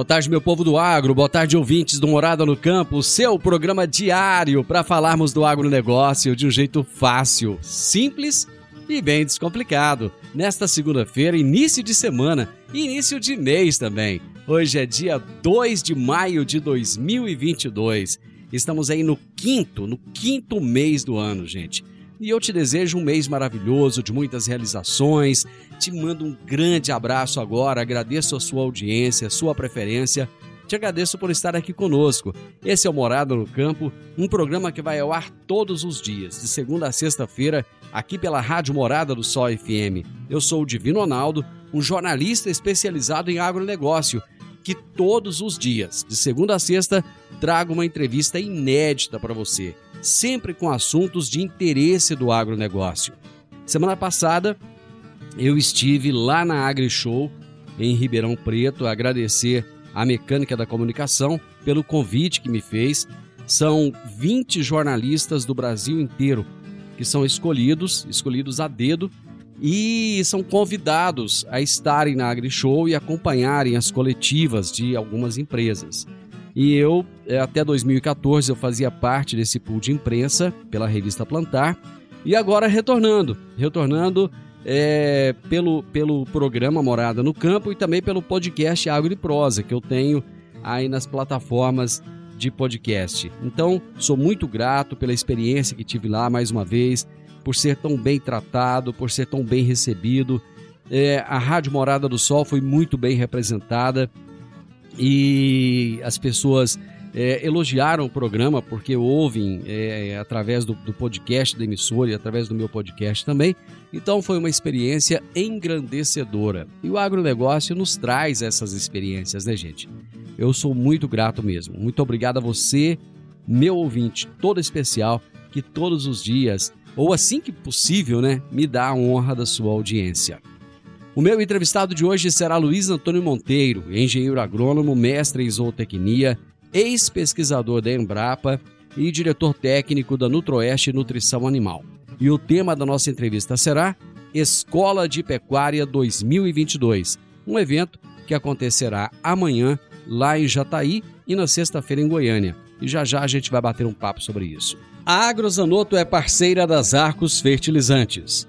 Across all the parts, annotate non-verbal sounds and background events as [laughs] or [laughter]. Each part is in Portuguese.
Boa tarde, meu povo do agro. Boa tarde, ouvintes do Morada no Campo. Seu programa diário para falarmos do agronegócio de um jeito fácil, simples e bem descomplicado. Nesta segunda-feira, início de semana início de mês também. Hoje é dia 2 de maio de 2022. Estamos aí no quinto, no quinto mês do ano, gente. E eu te desejo um mês maravilhoso, de muitas realizações. Te mando um grande abraço agora, agradeço a sua audiência, a sua preferência. Te agradeço por estar aqui conosco. Esse é o Morada no Campo, um programa que vai ao ar todos os dias, de segunda a sexta-feira, aqui pela Rádio Morada do Sol FM. Eu sou o Divino Ronaldo, um jornalista especializado em agronegócio, que todos os dias, de segunda a sexta, trago uma entrevista inédita para você sempre com assuntos de interesse do agronegócio. Semana passada, eu estive lá na AgriShow, em Ribeirão Preto, a agradecer à Mecânica da Comunicação pelo convite que me fez. São 20 jornalistas do Brasil inteiro que são escolhidos, escolhidos a dedo, e são convidados a estarem na AgriShow e acompanharem as coletivas de algumas empresas. E eu, é, até 2014, eu fazia parte desse pool de imprensa pela revista Plantar. E agora retornando, retornando é, pelo, pelo programa Morada no Campo e também pelo podcast Água e Prosa, que eu tenho aí nas plataformas de podcast. Então, sou muito grato pela experiência que tive lá mais uma vez, por ser tão bem tratado, por ser tão bem recebido. É, a Rádio Morada do Sol foi muito bem representada e as pessoas é, elogiaram o programa porque ouvem é, através do, do, podcast da emissora e através do meu podcast também. Então foi uma experiência engrandecedora. E o agronegócio nos traz essas experiências, né, gente? Eu sou muito grato mesmo. Muito obrigado a você, meu ouvinte, todo especial, que todos os dias, ou assim que possível, né, me dá a honra da sua audiência. O meu entrevistado de hoje será Luiz Antônio Monteiro, engenheiro agrônomo, mestre em zootecnia, ex-pesquisador da Embrapa e diretor técnico da Nutroeste Nutrição Animal. E o tema da nossa entrevista será Escola de Pecuária 2022, um evento que acontecerá amanhã lá em Jataí e na sexta-feira em Goiânia. E já já a gente vai bater um papo sobre isso. A Agrozanoto é parceira das Arcos Fertilizantes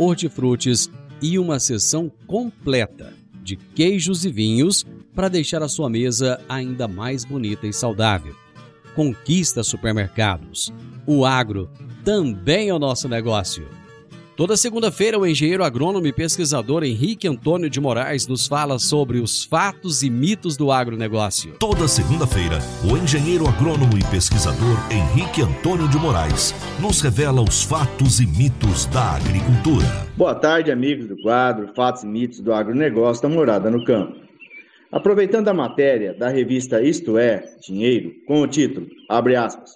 hortifrutis e uma seção completa de queijos e vinhos para deixar a sua mesa ainda mais bonita e saudável. Conquista supermercados. O agro também é o nosso negócio. Toda segunda-feira, o engenheiro agrônomo e pesquisador Henrique Antônio de Moraes nos fala sobre os fatos e mitos do agronegócio. Toda segunda-feira, o engenheiro agrônomo e pesquisador Henrique Antônio de Moraes nos revela os fatos e mitos da agricultura. Boa tarde, amigos do quadro Fatos e Mitos do Agronegócio da Morada no Campo. Aproveitando a matéria da revista Isto É Dinheiro, com o título, abre aspas,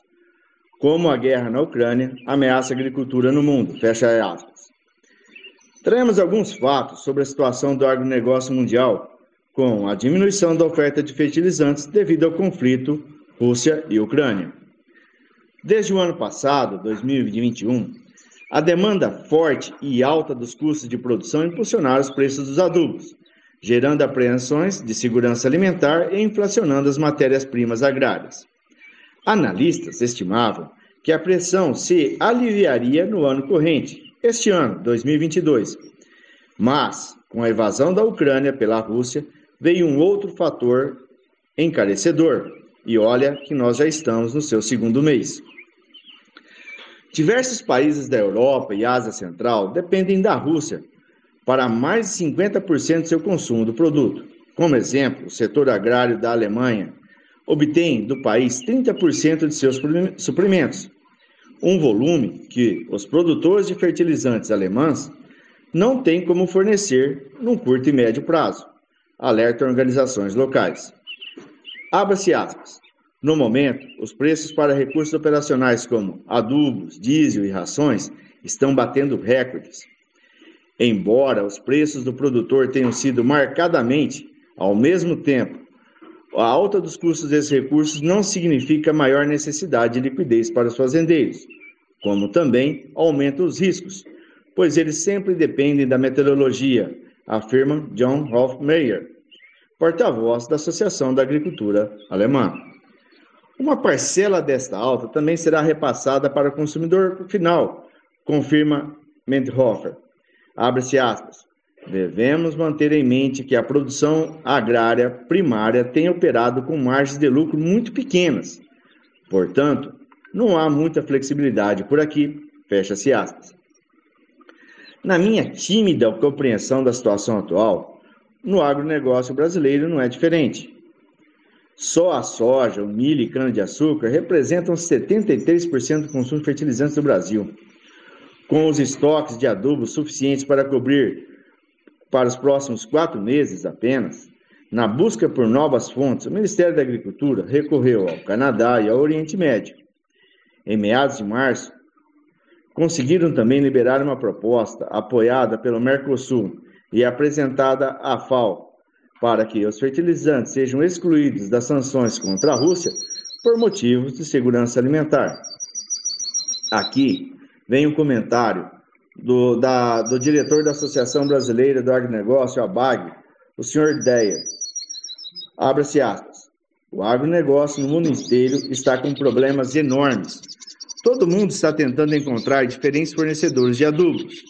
Como a guerra na Ucrânia ameaça a agricultura no mundo, fecha aspas. Traremos alguns fatos sobre a situação do agronegócio mundial, com a diminuição da oferta de fertilizantes devido ao conflito Rússia e Ucrânia. Desde o ano passado, 2021, a demanda forte e alta dos custos de produção impulsionaram os preços dos adubos, gerando apreensões de segurança alimentar e inflacionando as matérias-primas agrárias. Analistas estimavam que a pressão se aliviaria no ano corrente, este ano, 2022. Mas, com a invasão da Ucrânia pela Rússia, veio um outro fator encarecedor. E olha que nós já estamos no seu segundo mês. Diversos países da Europa e Ásia Central dependem da Rússia para mais de 50% do seu consumo do produto. Como exemplo, o setor agrário da Alemanha obtém do país 30% de seus suprimentos, um volume que os produtores de fertilizantes alemães não têm como fornecer num curto e médio prazo, alertam organizações locais. Abra-se aspas. No momento, os preços para recursos operacionais como adubos, diesel e rações estão batendo recordes. Embora os preços do produtor tenham sido marcadamente ao mesmo tempo a alta dos custos desses recursos não significa maior necessidade de liquidez para os fazendeiros, como também aumenta os riscos, pois eles sempre dependem da meteorologia, afirma John Hofmeier, porta-voz da Associação da Agricultura Alemã. Uma parcela desta alta também será repassada para o consumidor final, confirma Mendhofer. Abre-se aspas. Devemos manter em mente que a produção agrária primária tem operado com margens de lucro muito pequenas. Portanto, não há muita flexibilidade por aqui. Fecha-se aspas. Na minha tímida compreensão da situação atual, no agronegócio brasileiro não é diferente. Só a soja, o milho e cana-de-açúcar representam 73% do consumo de fertilizantes do Brasil. Com os estoques de adubo suficientes para cobrir para os próximos quatro meses apenas, na busca por novas fontes, o Ministério da Agricultura recorreu ao Canadá e ao Oriente Médio. Em meados de março, conseguiram também liberar uma proposta apoiada pelo Mercosul e apresentada à FAO para que os fertilizantes sejam excluídos das sanções contra a Rússia por motivos de segurança alimentar. Aqui vem um comentário do, da, do diretor da Associação Brasileira do Agronegócio, a BAG, o senhor Deia. Abra-se aspas. O agronegócio no mundo inteiro está com problemas enormes. Todo mundo está tentando encontrar diferentes fornecedores de adubos.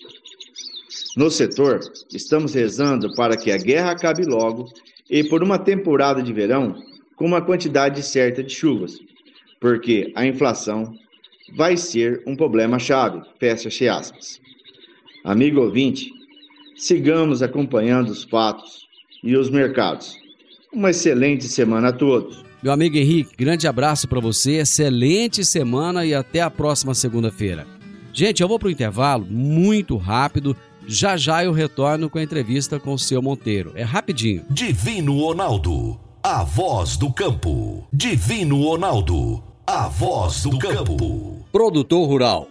No setor, estamos rezando para que a guerra acabe logo e por uma temporada de verão com uma quantidade certa de chuvas, porque a inflação vai ser um problema chave. Fecha aspas. Amigo ouvinte, sigamos acompanhando os fatos e os mercados. Uma excelente semana a todos. Meu amigo Henrique, grande abraço para você, excelente semana e até a próxima segunda-feira. Gente, eu vou para o intervalo muito rápido. Já já eu retorno com a entrevista com o seu Monteiro. É rapidinho. Divino Ronaldo, a voz do campo. Divino Ronaldo, a voz do campo. Produtor rural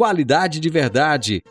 Qualidade de verdade.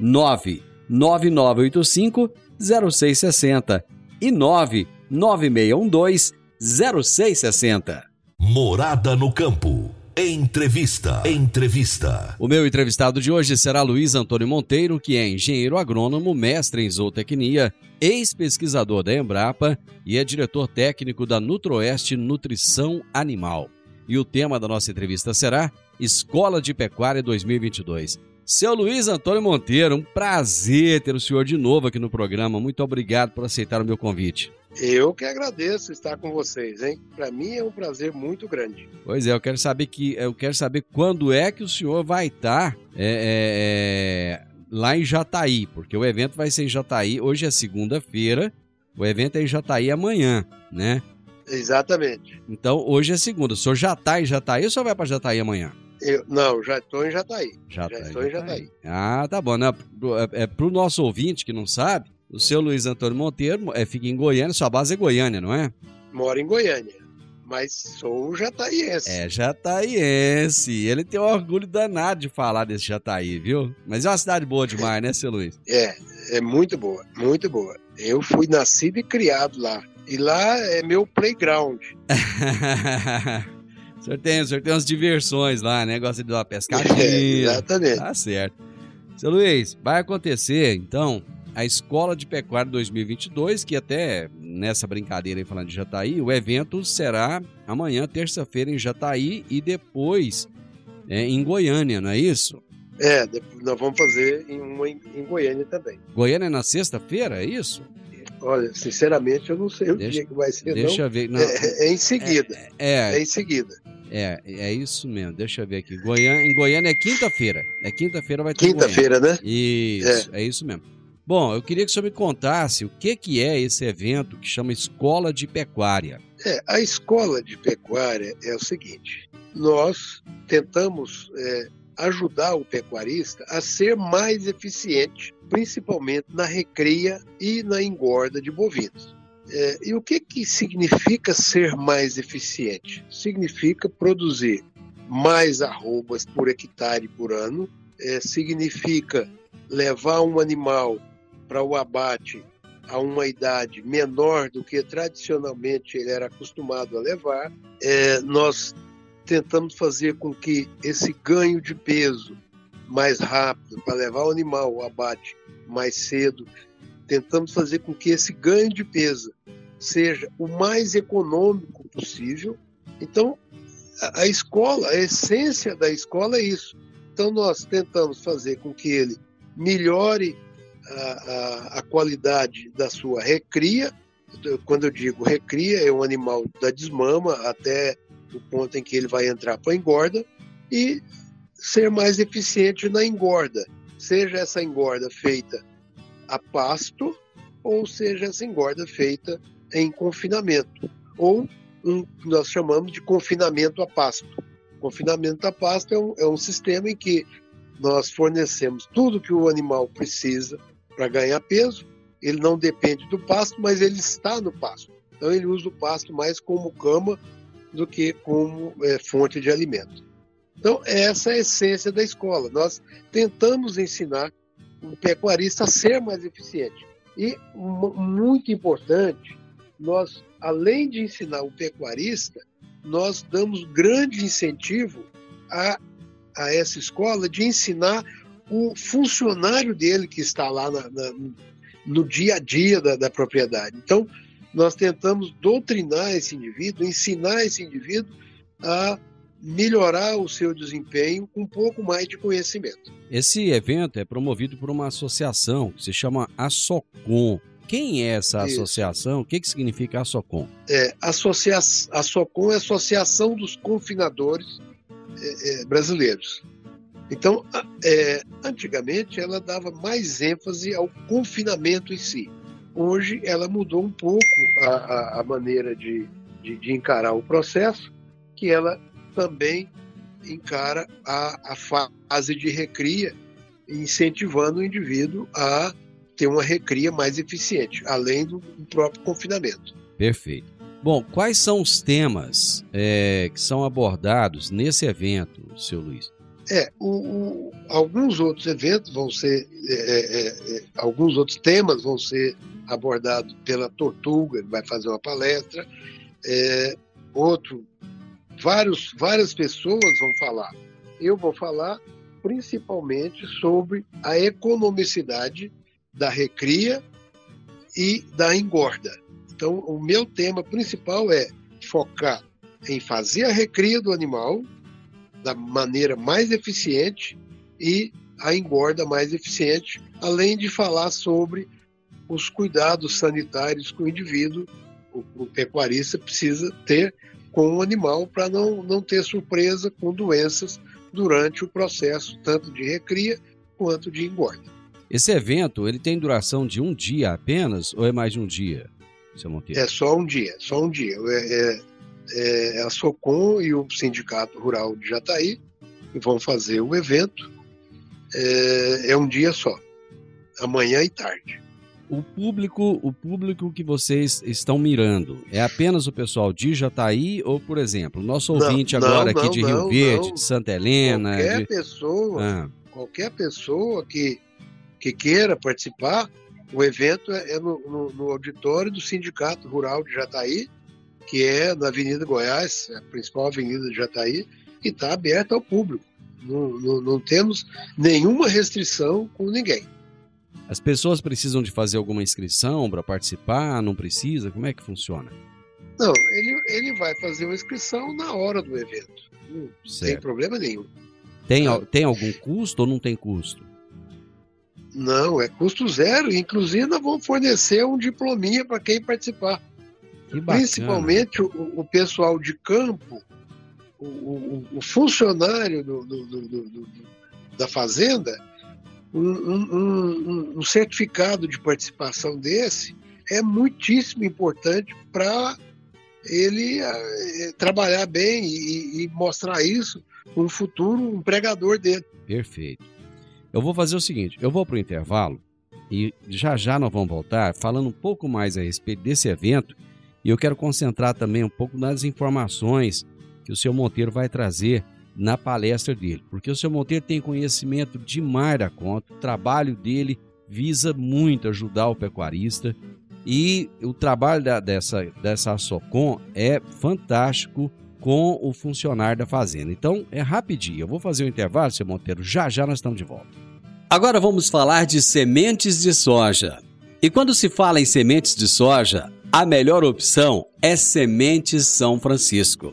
99985 0660 e 99612 0660. Morada no campo. Entrevista. Entrevista. O meu entrevistado de hoje será Luiz Antônio Monteiro, que é engenheiro agrônomo, mestre em zootecnia, ex-pesquisador da Embrapa e é diretor técnico da Nutroeste Nutrição Animal. E o tema da nossa entrevista será Escola de Pecuária 2022. Seu Luiz Antônio Monteiro, um prazer ter o senhor de novo aqui no programa. Muito obrigado por aceitar o meu convite. Eu que agradeço estar com vocês, hein? Para mim é um prazer muito grande. Pois é, eu quero saber que eu quero saber quando é que o senhor vai estar é, é, lá em Jataí, porque o evento vai ser em Jataí. Hoje é segunda-feira, o evento é em Jataí amanhã, né? Exatamente. Então hoje é segunda. O senhor já está em Jataí ou só vai para Jataí amanhã? Eu, não, já estou em Jataí. Já, já estou em Jataí. Ah, tá bom. Né? É, é para o nosso ouvinte que não sabe, o seu Luiz Antônio Monteiro é, fica em Goiânia, sua base é Goiânia, não é? Moro em Goiânia, mas sou jataiense. É, jataiense. Ele tem um orgulho danado de falar desse Jataí, viu? Mas é uma cidade boa demais, né, seu Luiz? É, é muito boa, muito boa. Eu fui nascido e criado lá. E lá é meu playground. [laughs] senhor tem, o senhor tem umas diversões lá, né? Gosta de dar uma [laughs] pescadinha. É, exatamente. Tá certo. Seu Luiz, vai acontecer, então, a Escola de Pecuária 2022, que até nessa brincadeira aí falando de Jataí, o evento será amanhã, terça-feira, em Jataí e depois é, em Goiânia, não é isso? É, nós vamos fazer em uma em, Goiânia também. Goiânia é na sexta-feira, é isso? Olha, sinceramente, eu não sei deixa, o dia que vai ser. Deixa não. eu ver. Não, é, é, em seguida. É, é, é, em seguida. É, é isso mesmo. Deixa eu ver aqui. Goiânia, em Goiânia é quinta-feira. É quinta-feira vai ter. Quinta-feira, né? Isso, é. é isso mesmo. Bom, eu queria que o senhor me contasse o que, que é esse evento que chama Escola de Pecuária. É, a Escola de Pecuária é o seguinte: nós tentamos é, ajudar o pecuarista a ser mais eficiente, principalmente na recria e na engorda de bovinos. É, e o que, que significa ser mais eficiente? Significa produzir mais arrobas por hectare por ano, é, significa levar um animal para o abate a uma idade menor do que tradicionalmente ele era acostumado a levar, é, nós tentamos fazer com que esse ganho de peso mais rápido, para levar o animal ao abate mais cedo, tentamos fazer com que esse ganho de peso seja o mais econômico possível. Então, a, a escola, a essência da escola é isso. Então, nós tentamos fazer com que ele melhore a, a, qualidade da sua recria. Quando eu digo recria, é um animal da desmama até o ponto em que ele vai entrar para a engorda e ser mais eficiente na engorda, seja essa engorda feita a pasto ou seja essa engorda feita em confinamento, ou um nós chamamos de confinamento a pasto. Confinamento a pasto é um, é um sistema em que nós fornecemos tudo que o animal precisa para ganhar peso. Ele não depende do pasto, mas ele está no pasto. Então ele usa o pasto mais como cama do que como é, fonte de alimento. Então essa é a essência da escola. Nós tentamos ensinar o pecuarista ser mais eficiente. E muito importante, nós além de ensinar o pecuarista, nós damos grande incentivo a, a essa escola de ensinar o funcionário dele que está lá na, na, no dia a dia da, da propriedade. Então, nós tentamos doutrinar esse indivíduo, ensinar esse indivíduo a melhorar o seu desempenho com um pouco mais de conhecimento. Esse evento é promovido por uma associação que se chama ASOCOM. Quem é essa Isso. associação? O que, que significa ASOCOM? É, associa a ASOCOM é a Associação dos Confinadores é, é, Brasileiros. Então, é, antigamente ela dava mais ênfase ao confinamento em si. Hoje ela mudou um pouco a, a, a maneira de, de, de, encarar o processo, que ela também encara a, a fase de recria, incentivando o indivíduo a ter uma recria mais eficiente, além do, próprio confinamento. Perfeito. Bom, quais são os temas é, que são abordados nesse evento, seu Luiz? É, o, o, alguns outros eventos vão ser, é, é, é, alguns outros temas vão ser abordados pela Tortuga, ele vai fazer uma palestra. É, outro vários, várias pessoas vão falar. Eu vou falar principalmente sobre a economicidade da recria e da engorda. Então, o meu tema principal é focar em fazer a recria do animal da maneira mais eficiente e a engorda mais eficiente, além de falar sobre os cuidados sanitários que o indivíduo, o, o pecuarista, precisa ter com o animal para não, não ter surpresa com doenças durante o processo, tanto de recria quanto de engorda. Esse evento ele tem duração de um dia apenas ou é mais de um dia, seu Monteiro? É só um dia, só um dia. É, é, é a SOCOM e o Sindicato Rural de Jataí vão fazer o evento. É, é um dia só, amanhã e tarde. O público, o público que vocês estão mirando é apenas o pessoal de Jataí ou, por exemplo, o nosso ouvinte não, agora não, aqui de não, Rio Verde, de Santa Helena, Qualquer de... pessoa, Ah, qualquer pessoa que, que queira participar, o evento é é no, no- no auditório do Sindicato Rural de Jataí, que é na Avenida Goiás, a principal avenida de Jataí, e está aberto ao público. Não, não- não temos nenhuma restrição com ninguém. As pessoas precisam de fazer alguma inscrição para participar? Não precisa? Como é que funciona? Não, ele, ele vai fazer uma inscrição na hora do evento. Não tem Certo. problema nenhum. Tem, al- tem algum custo ou não tem custo? Não, é custo zero. Inclusive, nós vamos fornecer um diplominha para quem participar. Que. Principalmente o, o pessoal de campo, o, o- o funcionário do- do- do- da fazenda, um, um- um- um certificado de participação desse é muitíssimo importante para ele eh, trabalhar bem e, e mostrar isso no futuro empregador dele. Perfeito. Eu vou fazer o seguinte: eu vou para o intervalo e já já nós vamos voltar falando um pouco mais a respeito desse evento e eu quero concentrar também um pouco nas informações que o seu Monteiro vai trazer na palestra dele, porque o seu Monteiro tem conhecimento demais da conta, o trabalho dele visa muito ajudar o pecuarista e o trabalho da- dessa, dessa Socom é fantástico com o funcionário da fazenda. Então, é rapidinho. Eu vou fazer o intervalo, seu Monteiro. Já já nós estamos de volta. Agora vamos falar de sementes de soja. E quando se fala em sementes de soja, a melhor opção é Sementes São Francisco.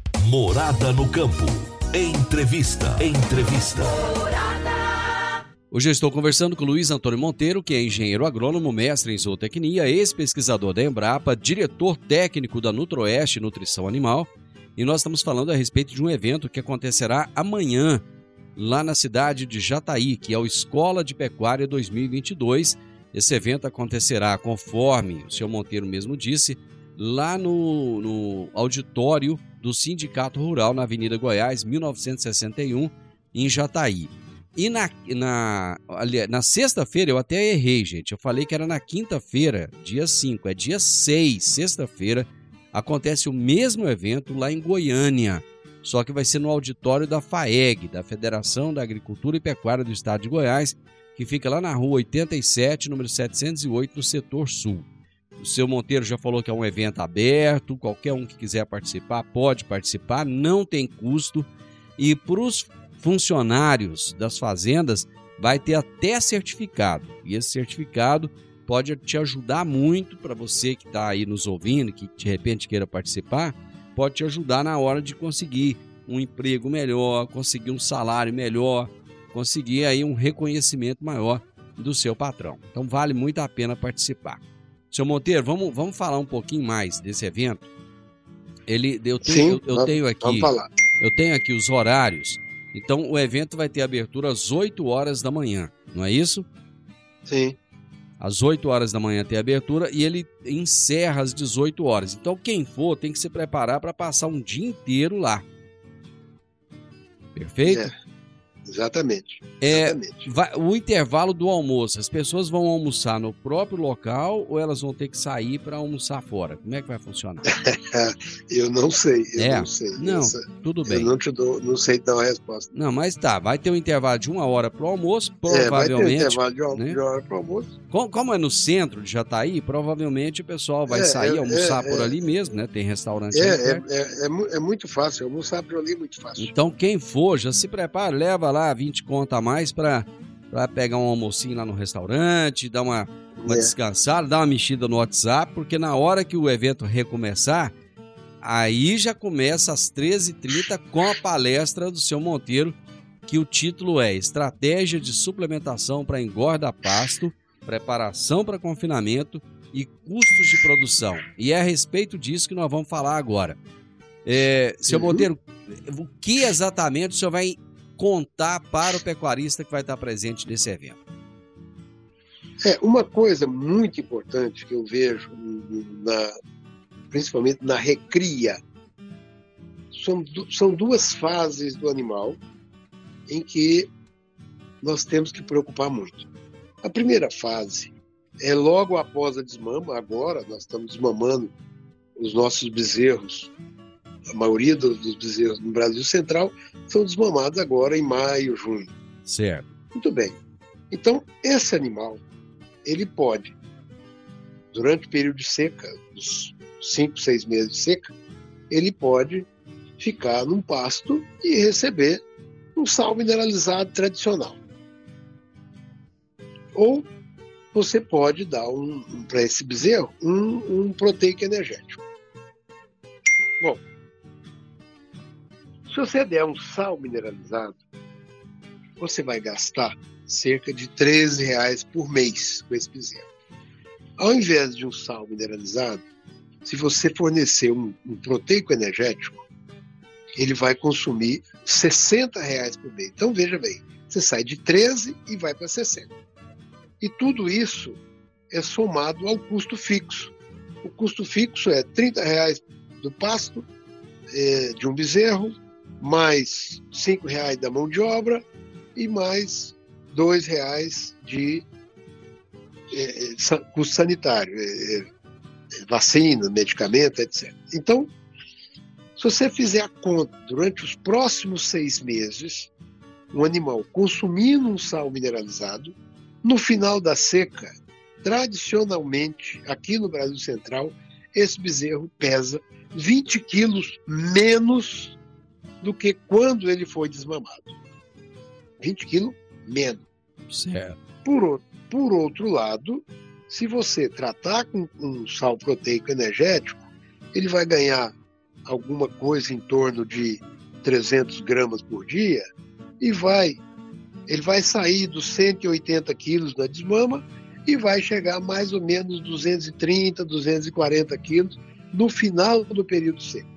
Morada no campo. Entrevista. Entrevista. Hoje eu estou conversando com Luiz Antônio Monteiro, que é engenheiro agrônomo, mestre em zootecnia, ex-pesquisador da Embrapa, diretor técnico da Nutroeste Nutrição Animal, e nós estamos falando a respeito de um evento que acontecerá amanhã, lá na cidade de Jataí, que é o Escola de Pecuária 2022. Esse evento acontecerá, conforme o senhor Monteiro mesmo disse, lá no, no auditório do Sindicato Rural, na Avenida Goiás, 1961, em Jataí. E na, na, na sexta-feira, eu até errei, gente. Eu falei que era na quinta-feira, dia 5. É dia 6, sexta-feira, acontece o mesmo evento lá em Goiânia. Só que vai ser no auditório da FAEG, da Federação da Agricultura e Pecuária do Estado de Goiás, que fica lá na rua 87, número 708, no setor sul. O seu Monteiro já falou que é um evento aberto, qualquer um que quiser participar pode participar, não tem custo. E para os funcionários das fazendas, vai ter até certificado. E esse certificado pode te ajudar muito para você que está aí nos ouvindo, que de repente queira participar, pode te ajudar na hora de conseguir um emprego melhor, conseguir um salário melhor, conseguir aí um reconhecimento maior do seu patrão. Então vale muito a pena participar. Seu Monteiro, vamos, vamos falar um pouquinho mais desse evento. Ele, eu tenho, Sim, eu, eu vamos- tenho aqui, eu tenho aqui os horários. Então o evento vai ter abertura às 8 horas da manhã, não é isso? Sim. Às 8 horas da manhã tem abertura e ele encerra às 18 horas. Então quem for tem que se preparar para passar um dia inteiro lá. Perfeito? É, exatamente. É, exatamente. vai- o intervalo do almoço, as pessoas vão almoçar no próprio local ou elas vão ter que sair para almoçar fora? Como é que vai funcionar? [laughs] Eu não sei, eu É. não sei. Não, Essa- tudo eu bem. não te dou, não sei dar uma resposta. Não, mas tá, vai ter um intervalo de uma hora para o almoço, É, vai ter um provavelmente. intervalo de, al- né? de hora para almoço. como, como é no centro de Jataí, provavelmente o pessoal vai É, sair é, almoçar é, por é. ali mesmo, né? Tem restaurante É, é, é, é, é muito fácil. Almoçar por ali é muito fácil. Então, quem for, já se prepara, leva lá 20 conto a mais para pegar um almocinho lá no restaurante, dar uma, uma É. descansada, dar uma mexida no WhatsApp, porque na hora que o evento recomeçar, aí já começa às 13h30 com a palestra do seu Monteiro, que o título é Estratégia de Suplementação para Engorda Pasto, Preparação para Confinamento e Custos de Produção. E é a respeito disso que nós vamos falar agora. É, seu Uhum. Monteiro, o que exatamente o senhor vai contar para o pecuarista que vai estar presente nesse evento? É, uma coisa muito importante que eu vejo, na- principalmente na recria, são, são duas fases do animal em que nós temos que preocupar muito. A primeira fase é logo após a desmama, agora nós estamos desmamando os nossos bezerros, a maioria dos, dos bezerros no Brasil Central são desmamados agora em maio, junho. Certo. Muito bem. Então, esse animal, ele pode, durante o período de seca, dos 5, 6 meses de seca, ele pode ficar num pasto e receber um sal mineralizado tradicional. Ou você pode dar um, um, para esse bezerro um, um proteico energético. Bom, se você der um sal mineralizado, você vai gastar cerca de 13 reais por mês com esse bezerro. Ao invés de um sal mineralizado, se você fornecer um, um proteico energético, ele vai consumir 60 reais por mês. Então veja bem, você sai de 13 e vai para 60. E tudo isso é somado ao custo fixo. O custo fixo é 30 reais do pasto é, de um bezerro, mais 5 reais da mão de obra e mais dois reais de é, sa custo sanitário, é, vacina, medicamento, etc. Então, se você fizer a conta durante os próximos seis meses, um animal consumindo um sal mineralizado, no final da seca, tradicionalmente, aqui no Brasil Central, esse bezerro pesa 20 quilos menos do que quando ele foi desmamado. 20 quilos menos. Certo. Por, por outro lado, se você tratar com um sal proteico energético, ele vai ganhar alguma coisa em torno de 300 gramas por dia e vai ele vai sair dos 180 quilos da desmama e vai chegar a mais ou menos 230, 240 quilos no final do período seco.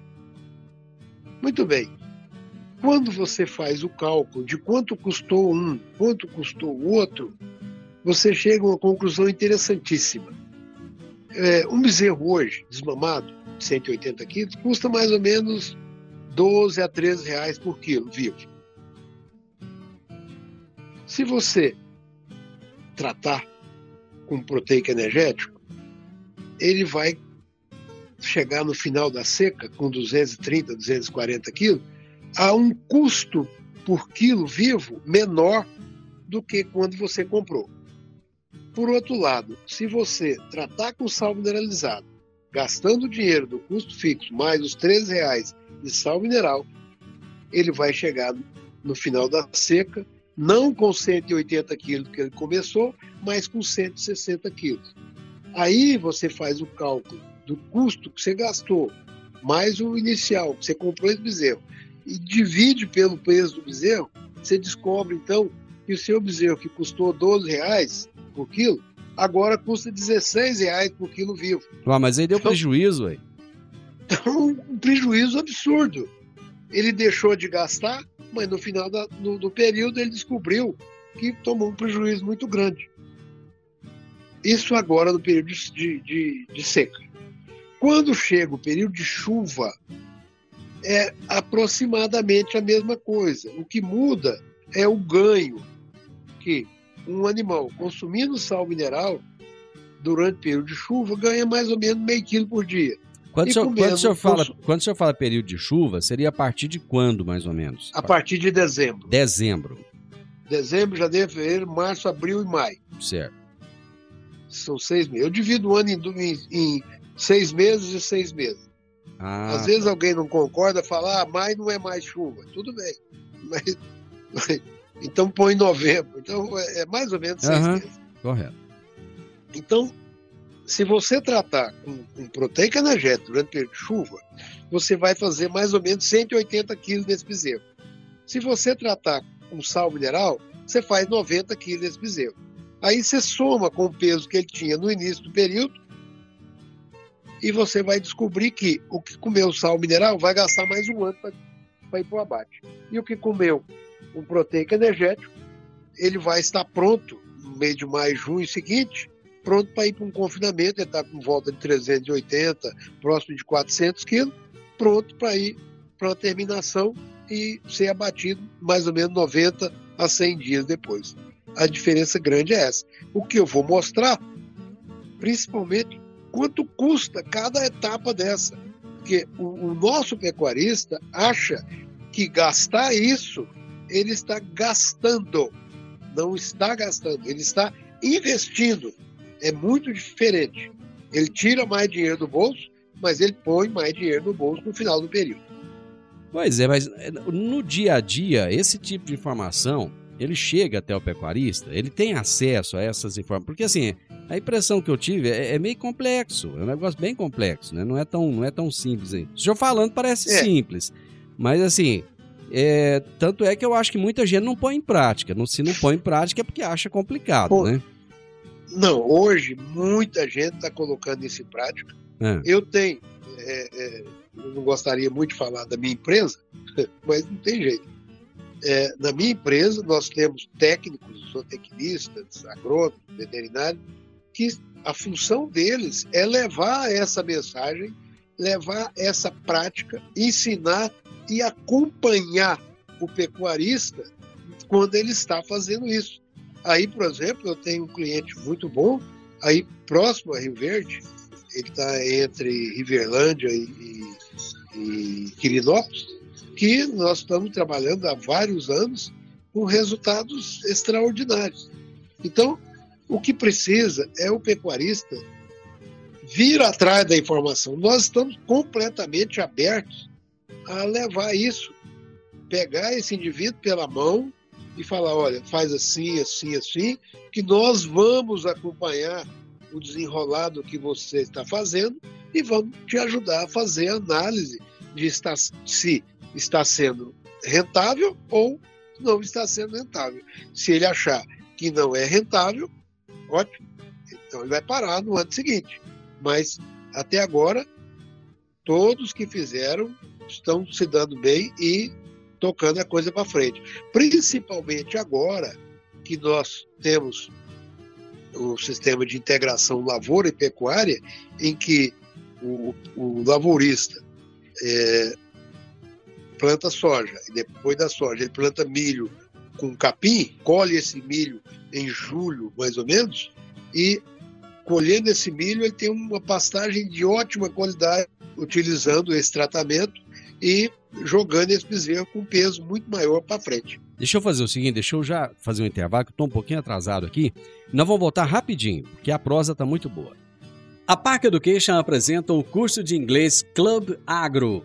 Muito bem. Quando você faz o cálculo de quanto custou um, quanto custou o outro, você chega a uma conclusão interessantíssima. É, um bezerro hoje, desmamado, de 180 quilos, custa mais ou menos 12 a 13 reais por quilo vivo. Se você tratar com proteico energético, ele vai chegar no final da seca com 230, 240 quilos a um custo por quilo vivo menor do que quando você comprou. Por outro lado, se você tratar com sal mineralizado, gastando o dinheiro do custo fixo mais os R$ reais de sal mineral, ele vai chegar no final da seca, não com 180 quilos que ele começou, mas com 160 quilos. Aí você faz o cálculo do custo que você gastou, mais o inicial, que você comprou esse bezerro, e divide pelo peso do bezerro, você descobre então que o seu bezerro que custou 12 reais por quilo, agora custa 16 reais por quilo vivo. Ah, mas aí deu Então- prejuízo, ué. Então, um prejuízo absurdo. Ele deixou de gastar, mas no final da- do, do período ele descobriu que tomou um prejuízo muito grande. Isso agora no período de- de- de seca. Quando chega o período de chuva, é aproximadamente a mesma coisa. O que muda é o ganho que um animal consumindo sal mineral durante o período de chuva ganha mais ou menos meio quilo por dia. Quando o, senhor, quando, o senhor fala, quando o senhor fala período de chuva, seria a partir de quando, mais ou menos? A partir de dezembro. Dezembro, Dezembro, janeiro, fevereiro, março, abril e maio. certo. São seis meses. Eu divido o ano em- em seis meses e seis meses. Ah, Às vezes alguém não concorda, fala, ah, maio não é mais chuva. Tudo bem. [laughs] Mas- mas- então põe novembro. Então é é mais ou menos seis Aham. meses. correto. Então, se você tratar com, com proteica energética durante o período de chuva, você vai fazer mais ou menos 180 quilos desse bezerro. Se você tratar com sal mineral, você faz 90 quilos desse bezerro. Aí você soma com o peso que ele tinha no início do período e você vai descobrir que o que comeu sal mineral vai gastar mais um ano para ir para o abate. E o que comeu um proteico energético, ele vai estar pronto no mês de maio, junho seguinte, pronto para ir para um confinamento, ele está com volta de 380, próximo de 400 quilos, pronto para ir para uma terminação e ser abatido mais ou menos 90 a 100 dias depois. A diferença grande é essa. O que eu vou mostrar, principalmente, quanto custa cada etapa dessa. Porque o, o nosso pecuarista acha que gastar isso, ele está gastando. Não está gastando, ele está investindo. É muito diferente. Ele tira mais dinheiro do bolso, mas ele põe mais dinheiro no bolso no final do período. Pois é, mas eh, no dia a dia, esse tipo de informação, ele chega até o pecuarista, ele tem acesso a essas informações. Porque assim, a impressão que eu tive é, é meio complexo, é um negócio bem complexo, né? Não é tão, não é tão simples aí. O senhor falando parece É. simples, mas assim, é, tanto é que eu acho que muita gente não põe em prática. Não, se não põe em prática é porque acha complicado, Pô, né? Não, hoje muita gente está colocando isso em prática. É. Eu tenho, é, é, eu não gostaria muito de falar da minha empresa, [laughs] mas não tem jeito. É, na minha empresa, nós temos técnicos, zootecnistas, agrônomos, veterinários, que a função deles é levar essa mensagem, levar essa prática, ensinar e acompanhar o pecuarista quando ele está fazendo isso. Aí, por exemplo, eu tenho um cliente muito bom, aí próximo a Rio Verde, ele está entre Riverlândia e, e, e Quirinópolis, que nós estamos trabalhando há vários anos com resultados extraordinários. Então, o que precisa é o pecuarista vir atrás da informação. Nós estamos completamente abertos a levar isso, pegar esse indivíduo pela mão e falar, olha, faz assim, assim, assim, que nós vamos acompanhar o desenrolado que você está fazendo e vamos te ajudar a fazer a análise de estar, se está sendo rentável ou não está sendo rentável. Se ele achar que não é rentável, ótimo, então ele vai parar no ano seguinte. Mas até agora, todos que fizeram estão se dando bem e tocando a coisa para frente. Principalmente agora que nós temos o sistema de integração lavoura e pecuária, em que o, o lavourista é, planta soja e depois da soja ele planta milho com capim, colhe esse milho em julho, mais ou menos, e colhendo esse milho ele tem uma pastagem de ótima qualidade utilizando esse tratamento e jogando esse bezerro com peso muito maior para frente. Deixa eu fazer o seguinte, deixa eu já fazer um intervalo, que estou um pouquinho atrasado aqui. Nós vamos voltar rapidinho, porque a prosa está muito boa. A Park Education apresenta o curso de inglês Club Agro.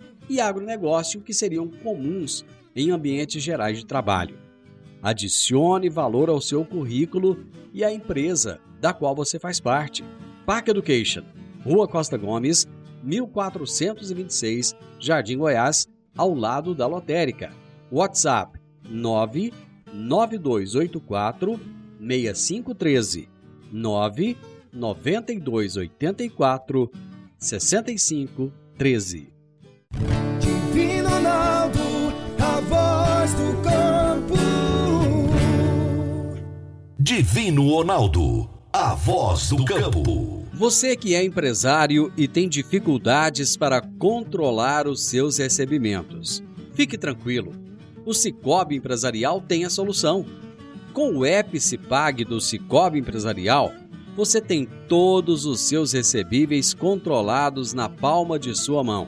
e agronegócio que seriam comuns em ambientes gerais de trabalho. Adicione valor ao seu currículo e à empresa da qual você faz parte. Park Education, Rua Costa Gomes, 1426, Jardim Goiás, ao lado da lotérica. WhatsApp 99284 6513 99284 6513 Divino Ronaldo, a voz do campo. Divino Ronaldo, a voz do campo. Você que é empresário e tem dificuldades para controlar os seus recebimentos, fique tranquilo. O Cicobi Empresarial tem a solução. Com o Epicipag do Cicobi Empresarial, você tem todos os seus recebíveis controlados na palma de sua mão.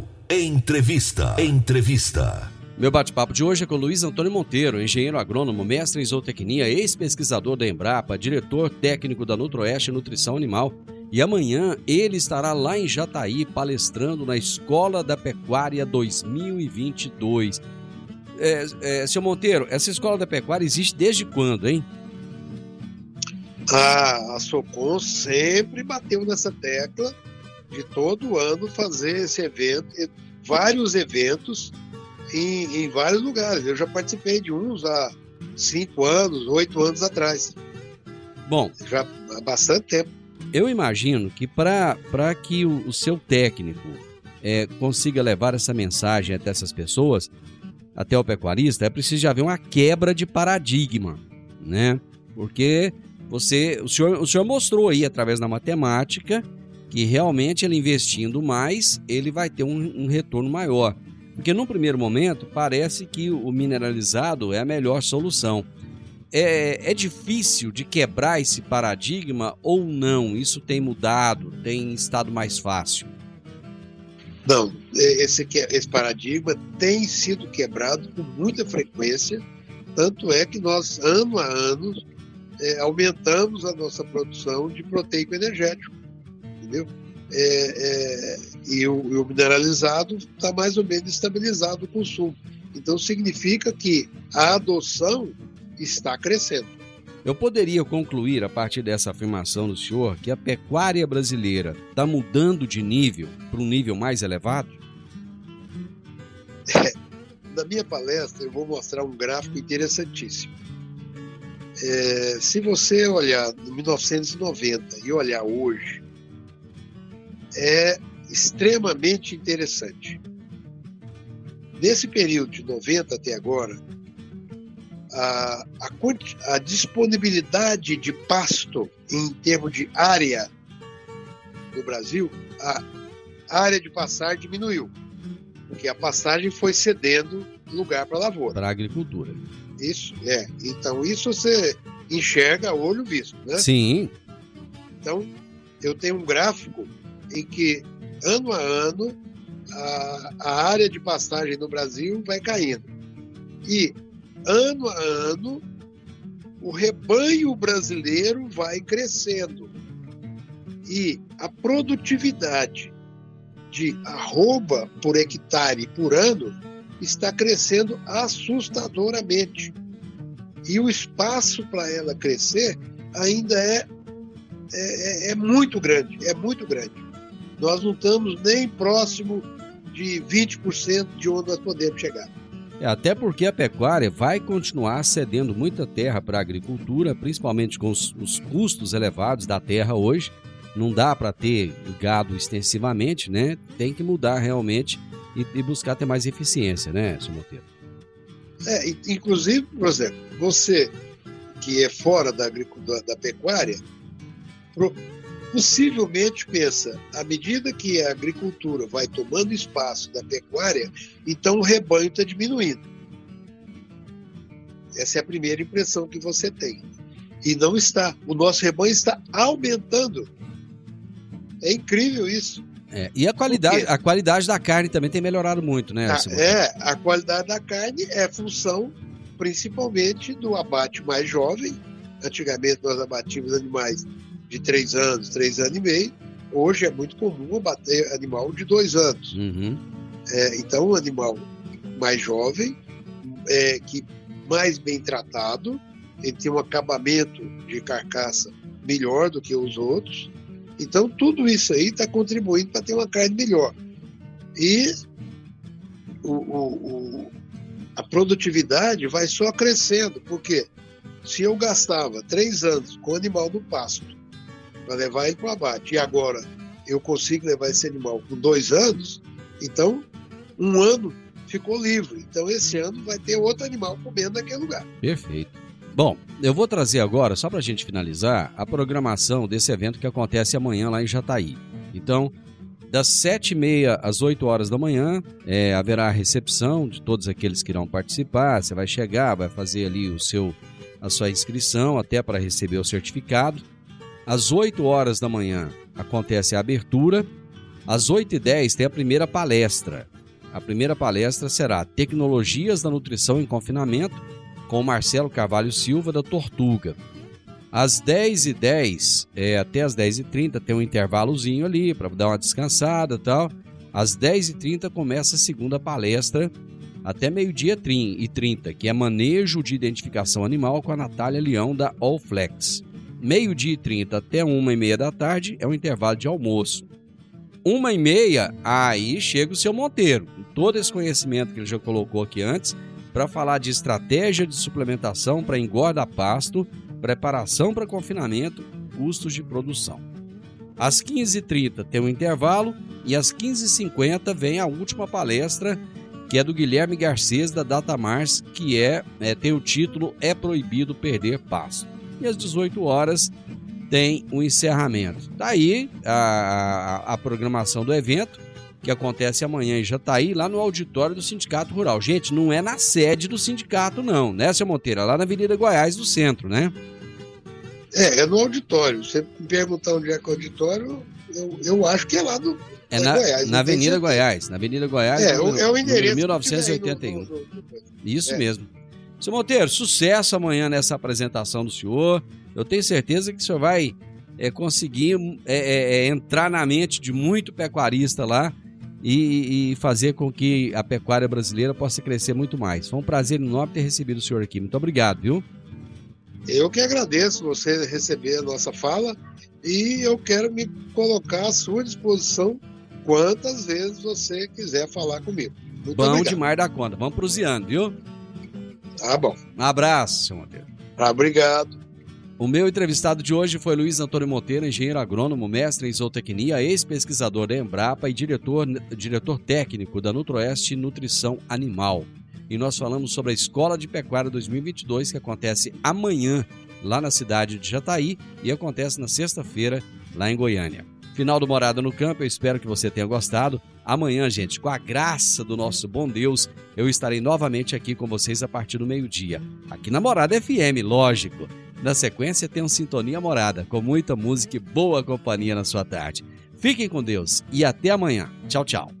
Entrevista. Entrevista. Meu bate-papo de hoje é com Luiz Antônio Monteiro, engenheiro agrônomo, mestre em zootecnia, ex-pesquisador da Embrapa, diretor técnico da Nutroeste Nutrição Animal. E amanhã ele estará lá em Jataí palestrando na Escola da Pecuária 2022. É, é, seu Monteiro, essa Escola da Pecuária existe desde quando, hein? A, a Socom sempre bateu nessa tecla de todo ano fazer esse evento, vários eventos em, em vários lugares. Eu já participei de uns há cinco anos, oito anos atrás. Bom, já há bastante tempo. Eu imagino que para que o, o, seu técnico é, consiga levar essa mensagem até essas pessoas, até o pecuarista, é preciso já haver uma quebra de paradigma, né? Porque você, o senhor, o senhor mostrou aí através da matemática que realmente ele investindo mais, ele vai ter um, um retorno maior. Porque num primeiro momento parece que o mineralizado é a melhor solução. É, é, difícil de quebrar esse paradigma ou não? Isso tem mudado, tem estado mais fácil? Não, esse, esse paradigma tem sido quebrado com muita frequência, tanto é que nós, ano a ano, é, aumentamos a nossa produção de proteico energético, entendeu? É, é, e, o, e, o, mineralizado está mais ou menos estabilizado o consumo. Então significa que a adoção está crescendo. Eu poderia concluir a partir dessa afirmação do senhor que a pecuária brasileira está mudando de nível para um nível mais elevado? É, [laughs] na minha palestra eu vou mostrar um gráfico interessantíssimo. É, se você olhar em 1990 e olhar hoje, é extremamente interessante. Nesse período de 90 até agora, a, a, a disponibilidade de pasto em termos de área no Brasil, a área de passagem diminuiu, porque a passagem foi cedendo lugar para a lavoura. Para a agricultura. Isso, é. Então, isso você enxerga a olho visto, né? Sim. Então, eu tenho um gráfico em que, ano a ano, a, a área de pastagem no Brasil vai caindo. E, ano a ano, o rebanho brasileiro vai crescendo. E a produtividade de arroba por hectare por ano está crescendo assustadoramente. E o espaço para ela crescer ainda é, é, é, é muito grande, é muito grande. Nós não estamos nem próximo de 20% de onde nós podemos chegar. É, até porque a pecuária vai continuar cedendo muita terra para a agricultura, principalmente com os, os, custos elevados da terra hoje. Não dá para ter gado extensivamente, né? Tem que mudar realmente e, e buscar ter mais eficiência, né, Sr. Monteiro? É, inclusive, por exemplo, você que é fora da, agricultura, da pecuária, possivelmente pensa, à medida que a agricultura vai tomando espaço da pecuária, então o rebanho está diminuindo. Essa é a primeira impressão que você tem. E não está. O nosso rebanho está aumentando. É incrível isso. É, e a qualidade, a qualidade da carne também tem melhorado muito, né? A, ah, é, a qualidade da carne é função principalmente do abate mais jovem. Antigamente nós abatíamos animais de três anos, três anos e meio. Hoje é muito comum abater animal de dois anos. Uhum. É, então, um animal mais jovem, é, que mais bem tratado, ele tem um acabamento de carcaça melhor do que os outros. Então, tudo isso aí está contribuindo para ter uma carne melhor. E o, o, o, a produtividade vai só crescendo, porque se eu gastava três anos com o animal no pasto para levar ele para o abate. E agora eu consigo levar esse animal com dois anos, então um ano ficou livre. Então esse ano vai ter outro animal comendo naquele lugar. Perfeito. Bom, eu vou trazer agora, só para a gente finalizar, a programação desse evento que acontece amanhã lá em Jataí. Então, das sete e meia às 8 horas da manhã, é, haverá a recepção de todos aqueles que irão participar. Você vai chegar, vai fazer ali o seu, a sua inscrição até para receber o certificado. Às 8 horas da manhã acontece a abertura. Às 8 e 10 tem a primeira palestra. A primeira palestra será Tecnologias da Nutrição em Confinamento, com Marcelo Carvalho Silva, da Tortuga. Às 10 e 10 é, até às 10 e 30 tem um intervalozinho ali para dar uma descansada e tal. Às 10 e 30 começa a segunda palestra até meio-dia e 30, que é Manejo de Identificação Animal com a Natália Leão, da Allflex meio-dia e 30 até uma e meia da tarde é o intervalo de almoço. Uma e meia, aí chega o seu Monteiro, com todo esse conhecimento que ele já colocou aqui antes, para falar de estratégia de suplementação para engorda pasto, preparação para confinamento, custos de produção. Às 15h30 tem um intervalo e às 15h50 vem a última palestra, que é do Guilherme Garcês da Datamars, que é, é tem o título É Proibido Perder Pasto e às 18 horas tem o um encerramento. Daí tá a, a, programação do evento, que acontece amanhã em Jataí, lá no auditório do Sindicato Rural. Gente, não é na sede do sindicato, não, né, seu Monteiro? É lá na Avenida Goiás, do centro, né? É, é no auditório. Você me perguntar onde é que é o auditório, eu, eu acho que é lá do. É na, Goiás, na Avenida Goiás. Na Avenida Goiás. É, no, é o endereço. 1981. No, no, Isso é. mesmo. Seu Monteiro, sucesso amanhã nessa apresentação do senhor. Eu tenho certeza que o senhor vai é, conseguir é, é, é, entrar na mente de muito pecuarista lá e, e, fazer com que a pecuária brasileira possa crescer muito mais. Foi um prazer enorme ter recebido o senhor aqui. Muito obrigado, viu? Eu que agradeço você receber a nossa fala e eu quero me colocar à sua disposição quantas vezes você quiser falar comigo. Muito Bom obrigado. demais da conta. Vamos prusiando, viu? Tá bom. Um abraço, seu Monteiro. Ah, obrigado. O meu entrevistado de hoje foi Luiz Antônio Monteiro, engenheiro agrônomo, mestre em zootecnia, ex-pesquisador da Embrapa e diretor, diretor técnico da Nutroeste Nutrição Animal. E nós falamos sobre a Escola de Pecuária 2022, que acontece amanhã lá na cidade de Jataí e acontece na sexta-feira lá em Goiânia. Final do Morada no Campo, eu espero que você tenha gostado. Amanhã, gente, com a graça do nosso bom Deus, eu estarei novamente aqui com vocês a partir do meio-dia. Aqui na Morada FM, lógico. Na sequência tem um Sintonia Morada, com muita música e boa companhia na sua tarde. Fiquem com Deus e até amanhã. Tchau, tchau.